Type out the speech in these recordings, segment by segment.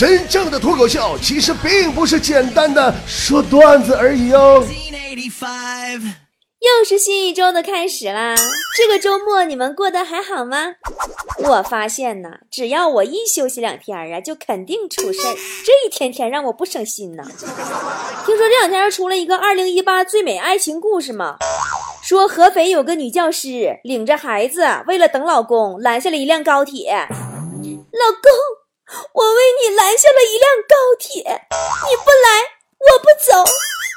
真正的脱口秀其实并不是简单的说段子而已哦。又是新一周的开始啦！这个周末你们过得还好吗？我发现呐，只要我一休息两天啊，就肯定出事儿。这一天天让我不省心呐。听说这两天出了一个二零一八最美爱情故事嘛，说合肥有个女教师领着孩子，为了等老公，拦下了一辆高铁。老公，我为你拦下了一辆高铁，你不来，我不走，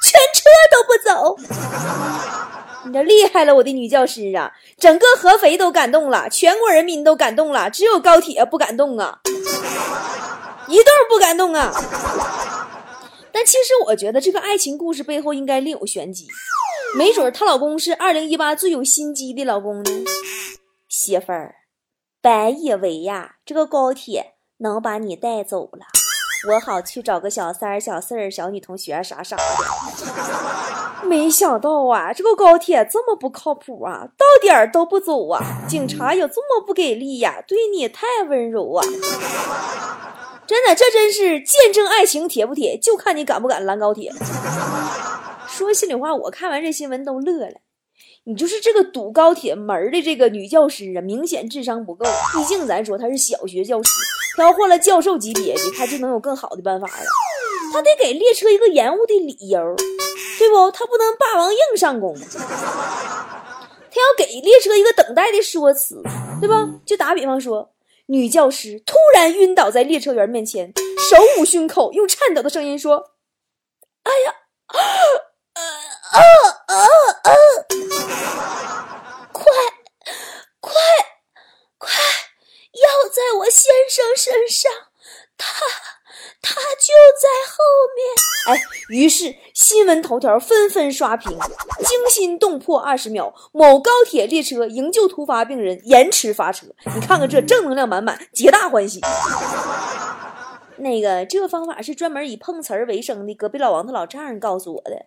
全车都不走。你这厉害了，我的女教师啊！整个合肥都感动了，全国人民都感动了，只有高铁不感动啊，一动不感动啊。但其实我觉得这个爱情故事背后应该另有玄机，没准她老公是二零一八最有心机的老公呢。媳妇儿，本以为呀，这个高铁能把你带走了，我好去找个小三儿、小四儿、小女同学啥啥的。没想到啊，这个高铁这么不靠谱啊，到点儿都不走啊！警察有这么不给力呀？对你太温柔啊！真的，这真是见证爱情铁不铁，就看你敢不敢拦高铁。说心里话，我看完这新闻都乐了。你就是这个堵高铁门的这个女教师啊，明显智商不够。毕竟咱说她是小学教师，她要换了教授级别的，他就能有更好的办法了。他得给列车一个延误的理由。对不？他不能霸王硬上弓，他要给列车一个等待的说辞，对吧？就打比方说，女教师突然晕倒在列车员面前，手捂胸口，用颤抖的声音说：“哎呀，啊啊啊啊快快，药在我先生身上，他。”他就在后面，哎，于是新闻头条纷纷刷屏，惊心动魄二十秒，某高铁列车营救突发病人，延迟发车。你看看这正能量满满，皆大欢喜。那个，这个方法是专门以碰瓷儿为生的隔壁老王他老丈人告诉我的。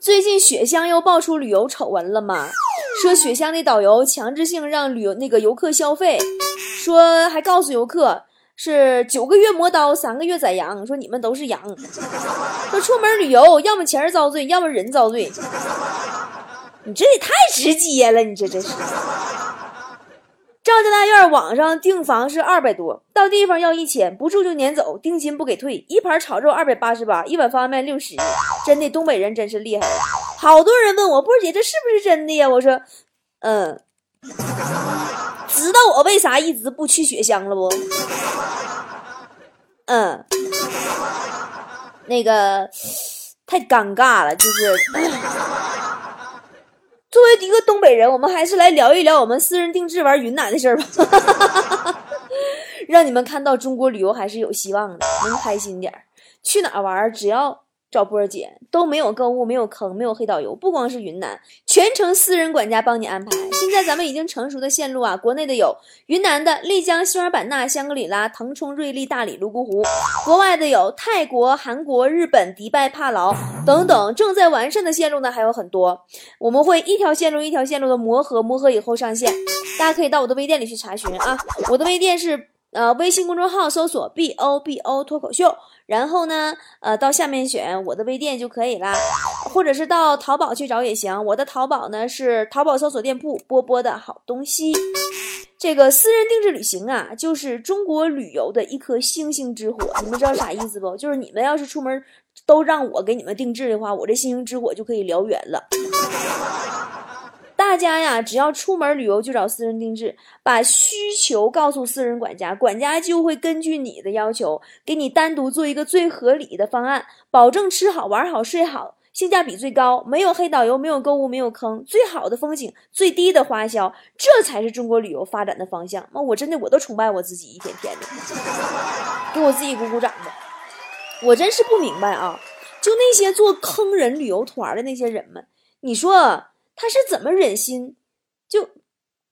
最近雪乡又爆出旅游丑闻了吗？说雪乡的导游强制性让旅游那个游客消费，说还告诉游客。是九个月磨刀，三个月宰羊。说你们都是羊。说出门旅游，要么钱遭罪，要么人遭罪。你这也太直接了，你这真是。赵家大院网上订房是二百多，到地方要一千，不住就撵走，定金不给退。一盘炒肉二百八十八，一碗方便面六十。真的，东北人真是厉害了。好多人问我，波姐这是不是真的呀？我说，嗯。知道我为啥一直不去雪乡了不？嗯，那个太尴尬了，就是作为一个东北人，我们还是来聊一聊我们私人定制玩云南的事儿吧，让你们看到中国旅游还是有希望的，能开心点儿，去哪玩只要。找波儿姐都没有购物，没有坑，没有黑导游，不光是云南，全程私人管家帮你安排。现在咱们已经成熟的线路啊，国内的有云南的丽江、西双版纳、香格里拉、腾冲、瑞丽、大理、泸沽湖；国外的有泰国、韩国、日本、迪拜、帕劳等等。正在完善的线路呢还有很多，我们会一条线路一条线路的磨合，磨合以后上线。大家可以到我的微店里去查询啊，我的微店是。呃，微信公众号搜索 “b o b o” 脱口秀，然后呢，呃，到下面选我的微店就可以啦，或者是到淘宝去找也行。我的淘宝呢是淘宝搜索店铺“波波的好东西”。这个私人定制旅行啊，就是中国旅游的一颗星星之火。你们知道啥意思不？就是你们要是出门都让我给你们定制的话，我这星星之火就可以燎原了。大家呀，只要出门旅游就找私人定制，把需求告诉私人管家，管家就会根据你的要求给你单独做一个最合理的方案，保证吃好玩好睡好，性价比最高，没有黑导游，没有购物，没有坑，最好的风景，最低的花销，这才是中国旅游发展的方向。那我真的我都崇拜我自己，一天天的给我自己鼓鼓掌吧。我真是不明白啊，就那些做坑人旅游团的那些人们，你说。他是怎么忍心，就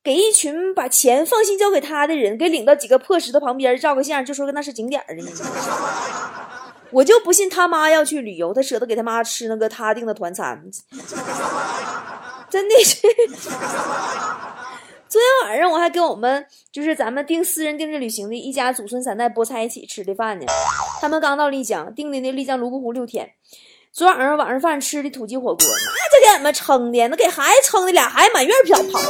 给一群把钱放心交给他的人，给领到几个破石头旁边照个相，就说那是景点的呢？我就不信他妈要去旅游，他舍得给他妈吃那个他订的团餐，真的是。昨天晚上我还跟我们就是咱们订私人定制旅行的一家祖孙三代菠菜一起吃的饭呢。他们刚到丽江，订的那丽江泸沽湖六天。昨晚上晚上饭吃的土鸡火锅，那就给俺们撑的，那给孩子撑的，俩孩子满院飘跑。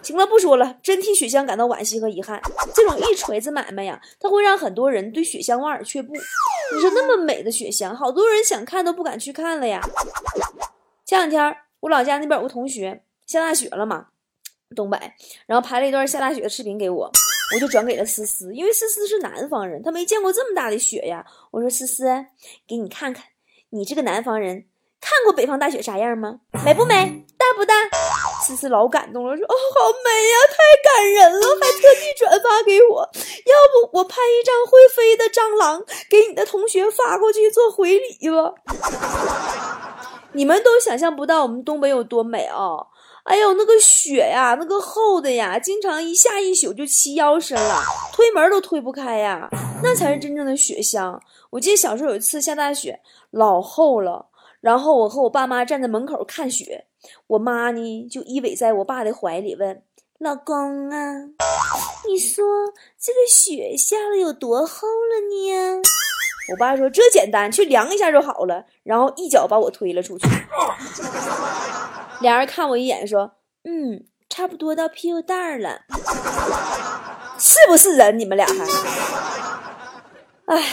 行了，不说了，真替雪乡感到惋惜和遗憾。这种一锤子买卖呀，它会让很多人对雪乡望而却步。你说那么美的雪乡，好多人想看都不敢去看了呀。前两天我老家那边有个同学下大雪了嘛，东北，然后拍了一段下大雪的视频给我，我就转给了思思，因为思思是南方人，她没见过这么大的雪呀。我说思思，给你看看。你这个南方人，看过北方大雪啥样吗？美不美？大不大？思思老感动了，说：“哦，好美呀，太感人了，还特地转发给我。要不我拍一张会飞的蟑螂给你的同学发过去做回礼吧？你们都想象不到我们东北有多美啊！哎呦，那个雪呀，那个厚的呀，经常一下一宿就齐腰深了，推门都推不开呀，那才是真正的雪乡。我记得小时候有一次下大雪。”老厚了，然后我和我爸妈站在门口看雪，我妈呢就依偎在我爸的怀里问：“老公啊，你说这个雪下了有多厚了呢？” 我爸说：“这简单，去量一下就好了。”然后一脚把我推了出去。俩人看我一眼说：“嗯，差不多到屁股蛋儿了，是不是人？你们俩还……哎，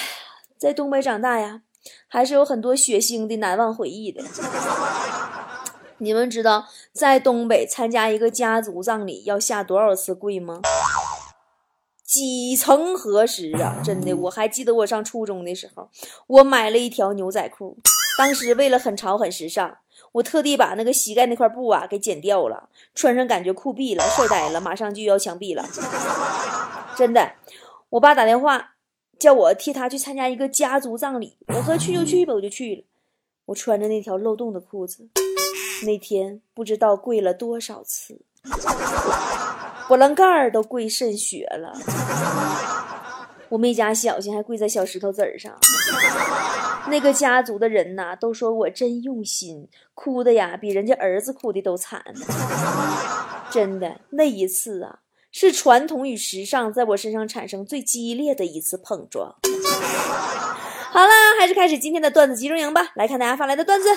在东北长大呀。”还是有很多血腥的难忘回忆的。你们知道在东北参加一个家族葬礼要下多少次跪吗？几层合十啊！真的，我还记得我上初中的时候，我买了一条牛仔裤，当时为了很潮很时尚，我特地把那个膝盖那块布啊给剪掉了，穿上感觉酷毙了，帅呆了，马上就要枪毙了。真的，我爸打电话。叫我替他去参加一个家族葬礼，我说去就去吧，我就去了。我穿着那条漏洞的裤子，那天不知道跪了多少次，波棱盖儿都跪渗血了。我没加小心，还跪在小石头子儿上。那个家族的人呐，都说我真用心，哭的呀比人家儿子哭的都惨。真的，那一次啊。是传统与时尚在我身上产生最激烈的一次碰撞。好了，还是开始今天的段子集中营吧。来看大家发来的段子。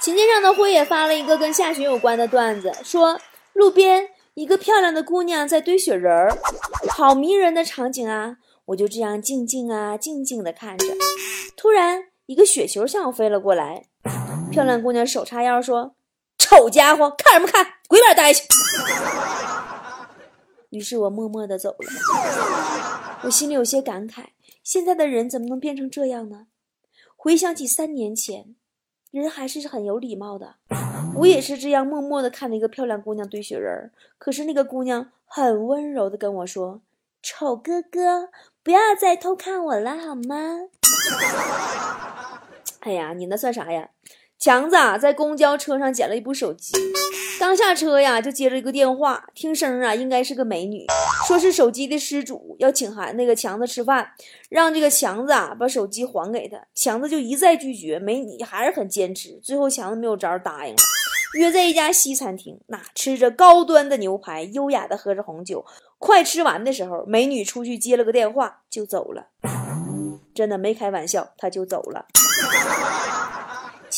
琴键上的辉也发了一个跟下雪有关的段子，说路边一个漂亮的姑娘在堆雪人儿，好迷人的场景啊！我就这样静静啊静静的看着，突然一个雪球向我飞了过来，漂亮姑娘手叉腰说。丑家伙，看什么看？滚一边待去！于是我默默的走了。我心里有些感慨：现在的人怎么能变成这样呢？回想起三年前，人还是很有礼貌的。我也是这样默默的看着一个漂亮姑娘堆雪人儿，可是那个姑娘很温柔的跟我说：“丑哥哥，不要再偷看我了，好吗？” 哎呀，你那算啥呀？强子啊，在公交车上捡了一部手机，刚下车呀，就接了一个电话，听声啊，应该是个美女，说是手机的失主，要请孩那个强子吃饭，让这个强子啊把手机还给他。强子就一再拒绝，美女还是很坚持，最后强子没有招答应了，约在一家西餐厅，那吃着高端的牛排，优雅的喝着红酒，快吃完的时候，美女出去接了个电话就走了，真的没开玩笑，她就走了。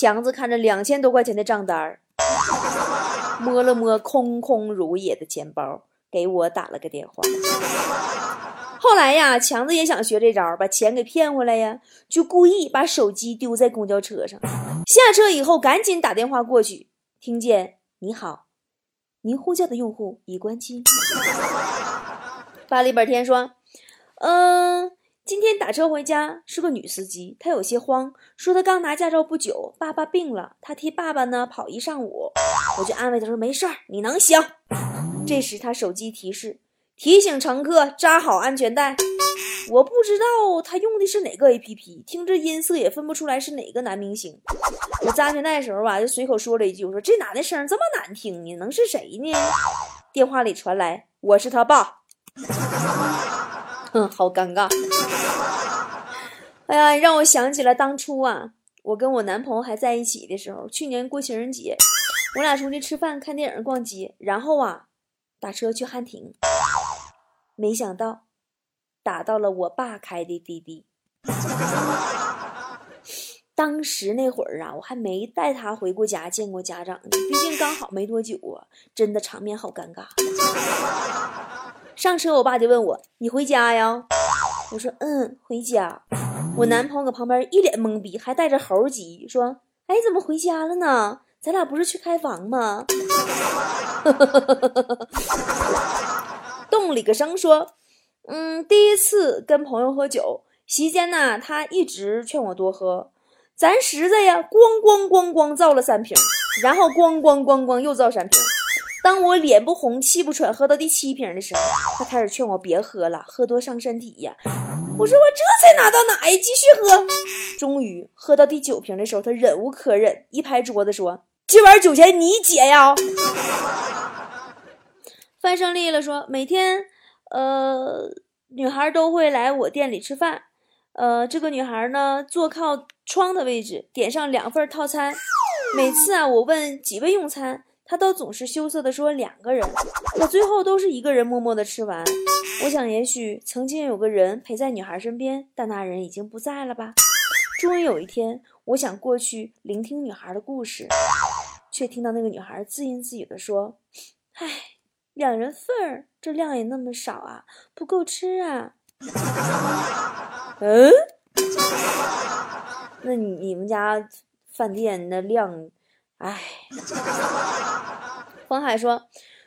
强子看着两千多块钱的账单儿，摸了摸空空如也的钱包，给我打了个电话。后来呀，强子也想学这招，把钱给骗回来呀，就故意把手机丢在公交车上。下车以后，赶紧打电话过去，听见“你好，您呼叫的用户已关机。”发了一本天说：“嗯。”今天打车回家是个女司机，她有些慌，说她刚拿驾照不久，爸爸病了，她替爸爸呢跑一上午。我就安慰她说没事儿，你能行。这时她手机提示提醒乘客扎好安全带。我不知道她用的是哪个 APP，听着音色也分不出来是哪个男明星。我扎安全带的时候吧，就随口说了一句，我说这男的声这么难听呢，能是谁呢？电话里传来我是他爸。嗯，好尴尬。哎呀，让我想起了当初啊，我跟我男朋友还在一起的时候，去年过情人节，我俩出去吃饭、看电影、逛街，然后啊，打车去汉庭。没想到打到了我爸开的滴滴。当时那会儿啊，我还没带他回过家见过家长呢，毕竟刚好没多久啊，真的场面好尴尬。上车，我爸就问我：“你回家呀？”我说：“嗯，回家。”我男朋友搁旁边一脸懵逼，还带着猴急，说：“哎，怎么回家了呢？咱俩不是去开房吗？” 动里个声说：“嗯，第一次跟朋友喝酒，席间呢，他一直劝我多喝。”咱实在呀，咣咣咣咣造了三瓶，然后咣咣咣咣又造三瓶。当我脸不红气不喘喝到第七瓶的时候，他开始劝我别喝了，喝多伤身体呀。我说我这才哪到哪呀，继续喝。终于喝到第九瓶的时候，他忍无可忍，一拍桌子说：“今晚酒钱你结呀。”范胜利了说：“每天，呃，女孩都会来我店里吃饭。”呃，这个女孩呢，坐靠窗的位置，点上两份套餐。每次啊，我问几位用餐，他都总是羞涩的说两个人。可最后都是一个人默默的吃完。我想，也许曾经有个人陪在女孩身边，但那人已经不在了吧。终于有一天，我想过去聆听女孩的故事，却听到那个女孩自言自语的说：“唉，两人份儿，这量也那么少啊，不够吃啊。”嗯，那你你们家饭店那量，哎。冯海说，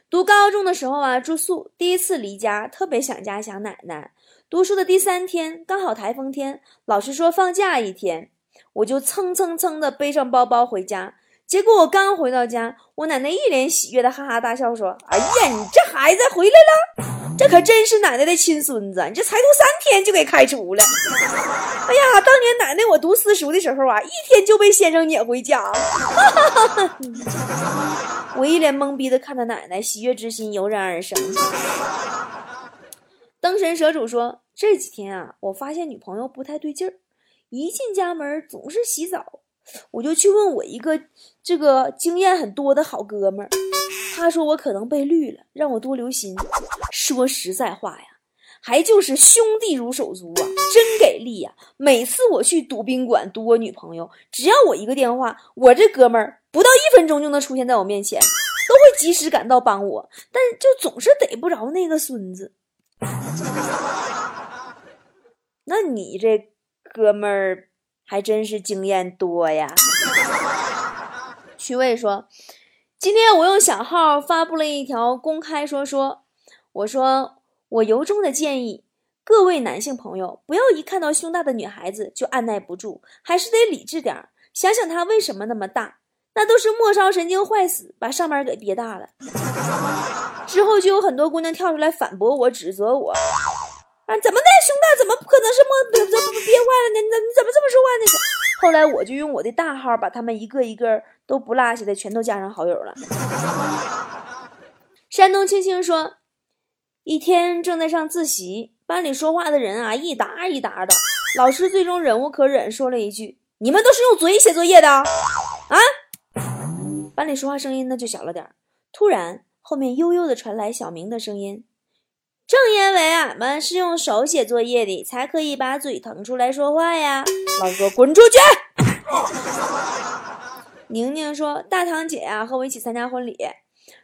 读高中的时候啊，住宿，第一次离家，特别想家想奶奶。读书的第三天，刚好台风天，老师说放假一天，我就蹭蹭蹭的背上包包回家。结果我刚回到家，我奶奶一脸喜悦的哈哈大笑说：“哎呀，你这孩子回来了。”这可真是奶奶的亲孙子，你这才读三天就给开除了。哎呀，当年奶奶我读私塾的时候啊，一天就被先生撵回家了。我一脸懵逼的看着奶奶，喜悦之心油然而生。灯神蛇主说：“这几天啊，我发现女朋友不太对劲儿，一进家门总是洗澡。”我就去问我一个这个经验很多的好哥们儿，他说我可能被绿了，让我多留心。说实在话呀，还就是兄弟如手足啊，真给力呀！每次我去赌宾馆赌我女朋友，只要我一个电话，我这哥们儿不到一分钟就能出现在我面前，都会及时赶到帮我，但就总是逮不着那个孙子。那你这哥们儿？还真是经验多呀。徐渭说：“今天我用小号发布了一条公开说说，我说我由衷的建议各位男性朋友，不要一看到胸大的女孩子就按耐不住，还是得理智点想想她为什么那么大，那都是末梢神经坏死，把上面给憋大了。之后就有很多姑娘跳出来反驳我，指责我。”啊怎么的，胸大怎么不可能是么憋坏了呢？你怎你怎么这么说话呢？后来我就用我的大号把他们一个一个都不落下的全都加上好友了。山东青青说，一天正在上自习，班里说话的人啊一沓一沓的，老师最终忍无可忍，说了一句：“你们都是用嘴写作业的啊？”班里说话声音呢就小了点突然后面悠悠的传来小明的声音。正因为俺们是用手写作业的，才可以把嘴腾出来说话呀。老师说：“滚出去！”宁宁说：“大堂姐呀，和我一起参加婚礼，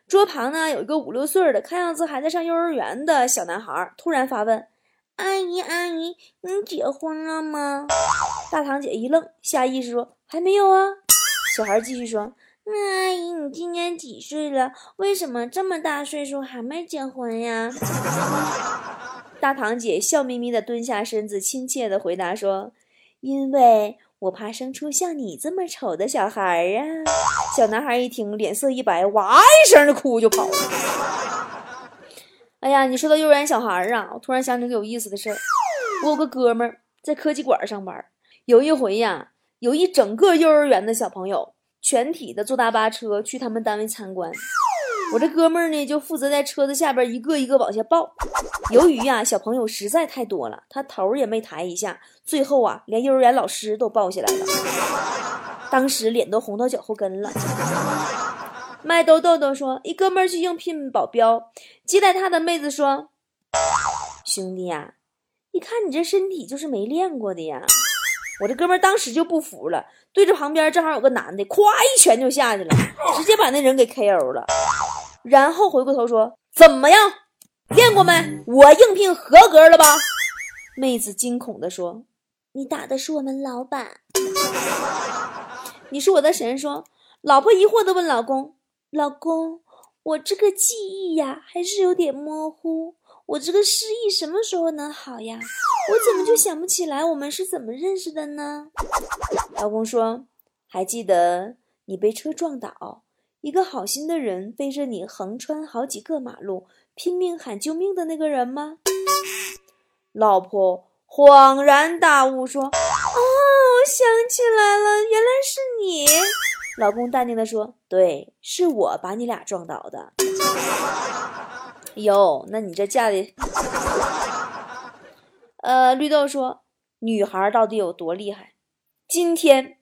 桌旁呢有一个五六岁的，看样子还在上幼儿园的小男孩，突然发问：‘阿姨，阿姨，你结婚了吗？’大堂姐一愣，下意识说：‘还没有啊。’小孩继续说。”那阿姨，你今年几岁了？为什么这么大岁数还没结婚呀？大堂姐笑眯眯的蹲下身子，亲切的回答说：“因为我怕生出像你这么丑的小孩儿呀。”小男孩一听，脸色一白，哇一声的哭就跑了。哎呀，你说到幼儿园小孩儿啊，我突然想起个有意思的事儿。我有个哥们儿在科技馆上班，有一回呀，有一整个幼儿园的小朋友。全体的坐大巴车去他们单位参观，我这哥们儿呢就负责在车子下边一个一个往下抱。由于呀小朋友实在太多了，他头也没抬一下，最后啊连幼儿园老师都抱下来了。当时脸都红到脚后跟了。麦兜豆豆说，一哥们儿去应聘保镖，接待他的妹子说：“兄弟呀，一看你这身体就是没练过的呀。”我这哥们儿当时就不服了，对着旁边正好有个男的，咵一拳就下去了，直接把那人给 KO 了。然后回过头说：“怎么样，练过没？我应聘合格了吧？”妹子惊恐地说：“你打的是我们老板。”你是我的神，说。老婆疑惑地问老公：“老公，我这个记忆呀，还是有点模糊。我这个失忆什么时候能好呀？我怎么就想不起来我们是怎么认识的呢？”老公说：“还记得你被车撞倒，一个好心的人背着你横穿好几个马路，拼命喊救命的那个人吗？”老婆恍然大悟说：“哦，我想起来了，原来是你。”老公淡定地说：“对，是我把你俩撞倒的。”哟，那你这嫁的……呃，绿豆说：“女孩到底有多厉害？”今天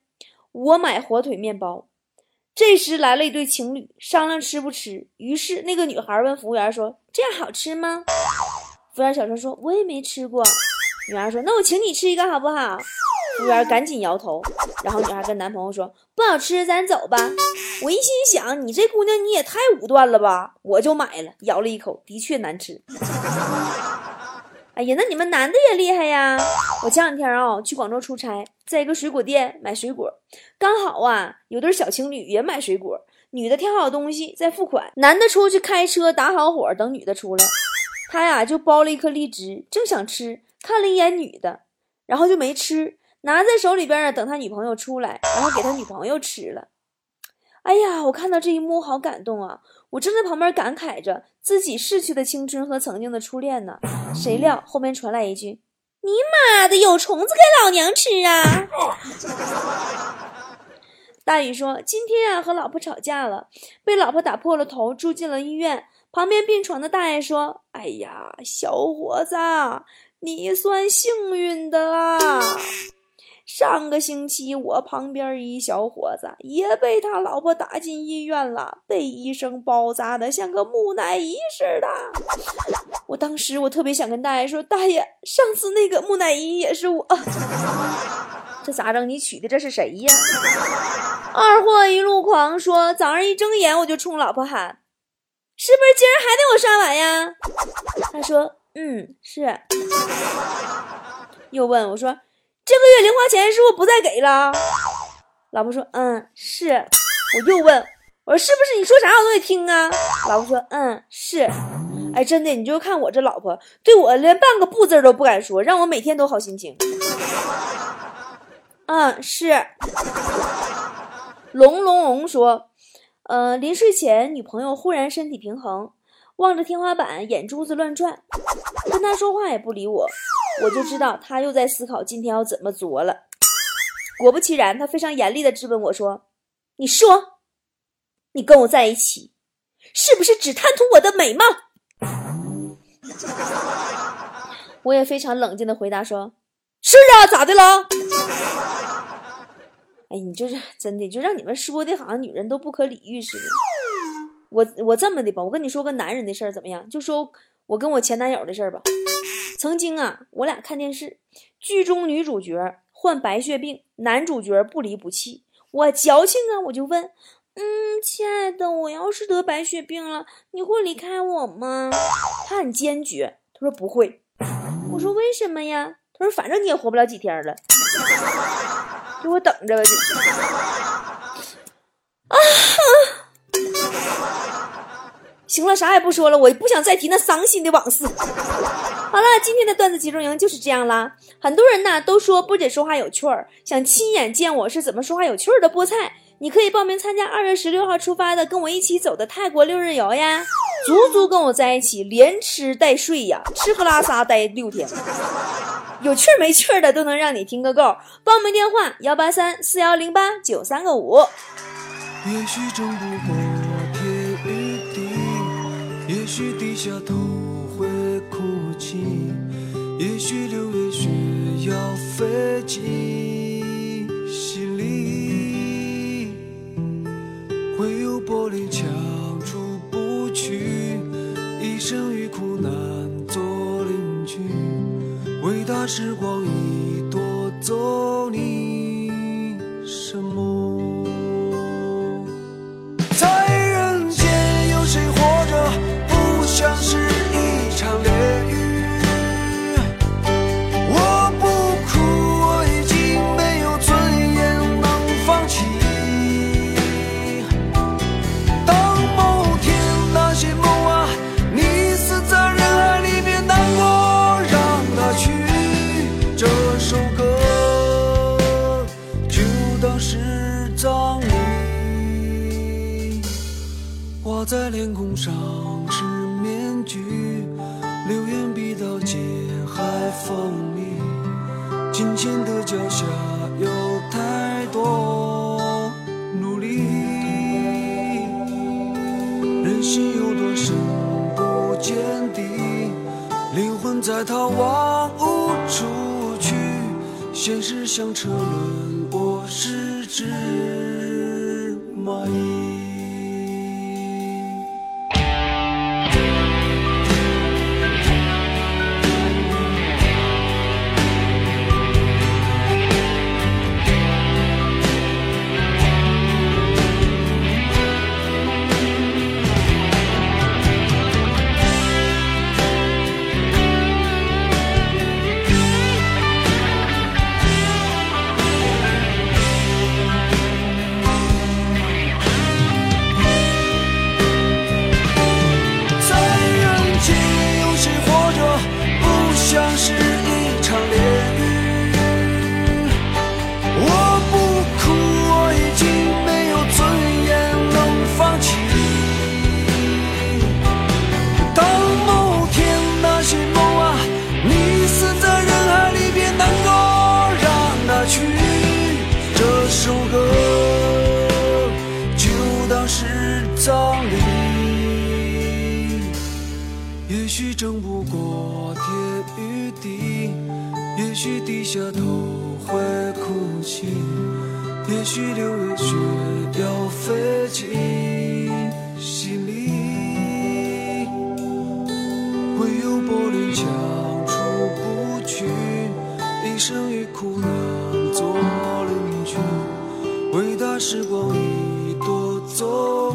我买火腿面包，这时来了一对情侣，商量吃不吃。于是那个女孩问服务员说：“这样好吃吗？”服务员小声说：“我也没吃过。”女孩说：“那我请你吃一个好不好？”服务员赶紧摇头，然后女孩跟男朋友说：“不好吃，咱走吧。”我一心想，你这姑娘你也太武断了吧，我就买了，咬了一口，的确难吃。哎呀，那你们男的也厉害呀！我前两天啊去广州出差，在一个水果店买水果，刚好啊有对小情侣也买水果，女的挑好东西在付款，男的出去开车打好火等女的出来，他呀就剥了一颗荔枝，正想吃，看了一眼女的，然后就没吃。拿在手里边啊，等他女朋友出来，然后给他女朋友吃了。哎呀，我看到这一幕好感动啊！我正在旁边感慨着自己逝去的青春和曾经的初恋呢。谁料后面传来一句：“你妈的，有虫子给老娘吃啊！”大宇说：“今天啊和老婆吵架了，被老婆打破了头，住进了医院。旁边病床的大爷说：‘哎呀，小伙子，你算幸运的啦。’”上个星期，我旁边一小伙子也被他老婆打进医院了，被医生包扎的像个木乃伊似的。我当时我特别想跟大爷说：“大爷，上次那个木乃伊也是我。”这咋整？你娶的这是谁呀？二货一路狂说：“早上一睁眼我就冲老婆喊，是不是今儿还得我刷碗呀？”他说：“嗯，是。”又问我说。这个月零花钱是不是不再给了？老婆说：“嗯，是。”我又问：“我说是不是你说啥我都得听啊？”老婆说：“嗯，是。”哎，真的，你就看我这老婆，对我连半个不字都不敢说，让我每天都好心情。嗯，是。龙龙龙说：“呃，临睡前，女朋友忽然身体平衡，望着天花板，眼珠子乱转，跟他说话也不理我。”我就知道他又在思考今天要怎么作了。果不其然，他非常严厉地质问我说：“你说，你跟我在一起，是不是只贪图我的美貌？”我也非常冷静地回答说：“是啊，咋的了？”哎，你就是真的，就让你们说的好像女人都不可理喻似的。我我这么的吧，我跟你说个男人的事儿怎么样？就说我跟我前男友的事儿吧。曾经啊，我俩看电视，剧中女主角患白血病，男主角不离不弃。我矫情啊，我就问，嗯，亲爱的，我要是得白血病了，你会离开我吗？他很坚决，他说不会。我说为什么呀？他说反正你也活不了几天了，给我等着吧。啊！行了，啥也不说了，我不想再提那伤心的往事。好了，今天的段子集中营就是这样啦。很多人呢都说波姐说话有趣儿，想亲眼见我是怎么说话有趣儿的菠菜，你可以报名参加二月十六号出发的跟我一起走的泰国六日游呀，足足跟我在一起连吃带睡呀，吃喝拉撒待六天，有趣儿没趣儿的都能让你听个够。报名电话：幺八三四幺零八九三个五。也许争不也许低下头会哭泣也许六月雪要飞进心里会有玻璃墙出不去一生与苦难做邻居。伟大时光已夺走你天空上是面具，流言逼到街海风里，金钱的脚下有太多努力。人心有多深不见底，灵魂在逃亡无处去。现实像车轮，我是只低下头会哭泣，也许六月雪要飞进心里，唯有柏林墙出不去，一生与苦难做邻居，伟大时光已夺走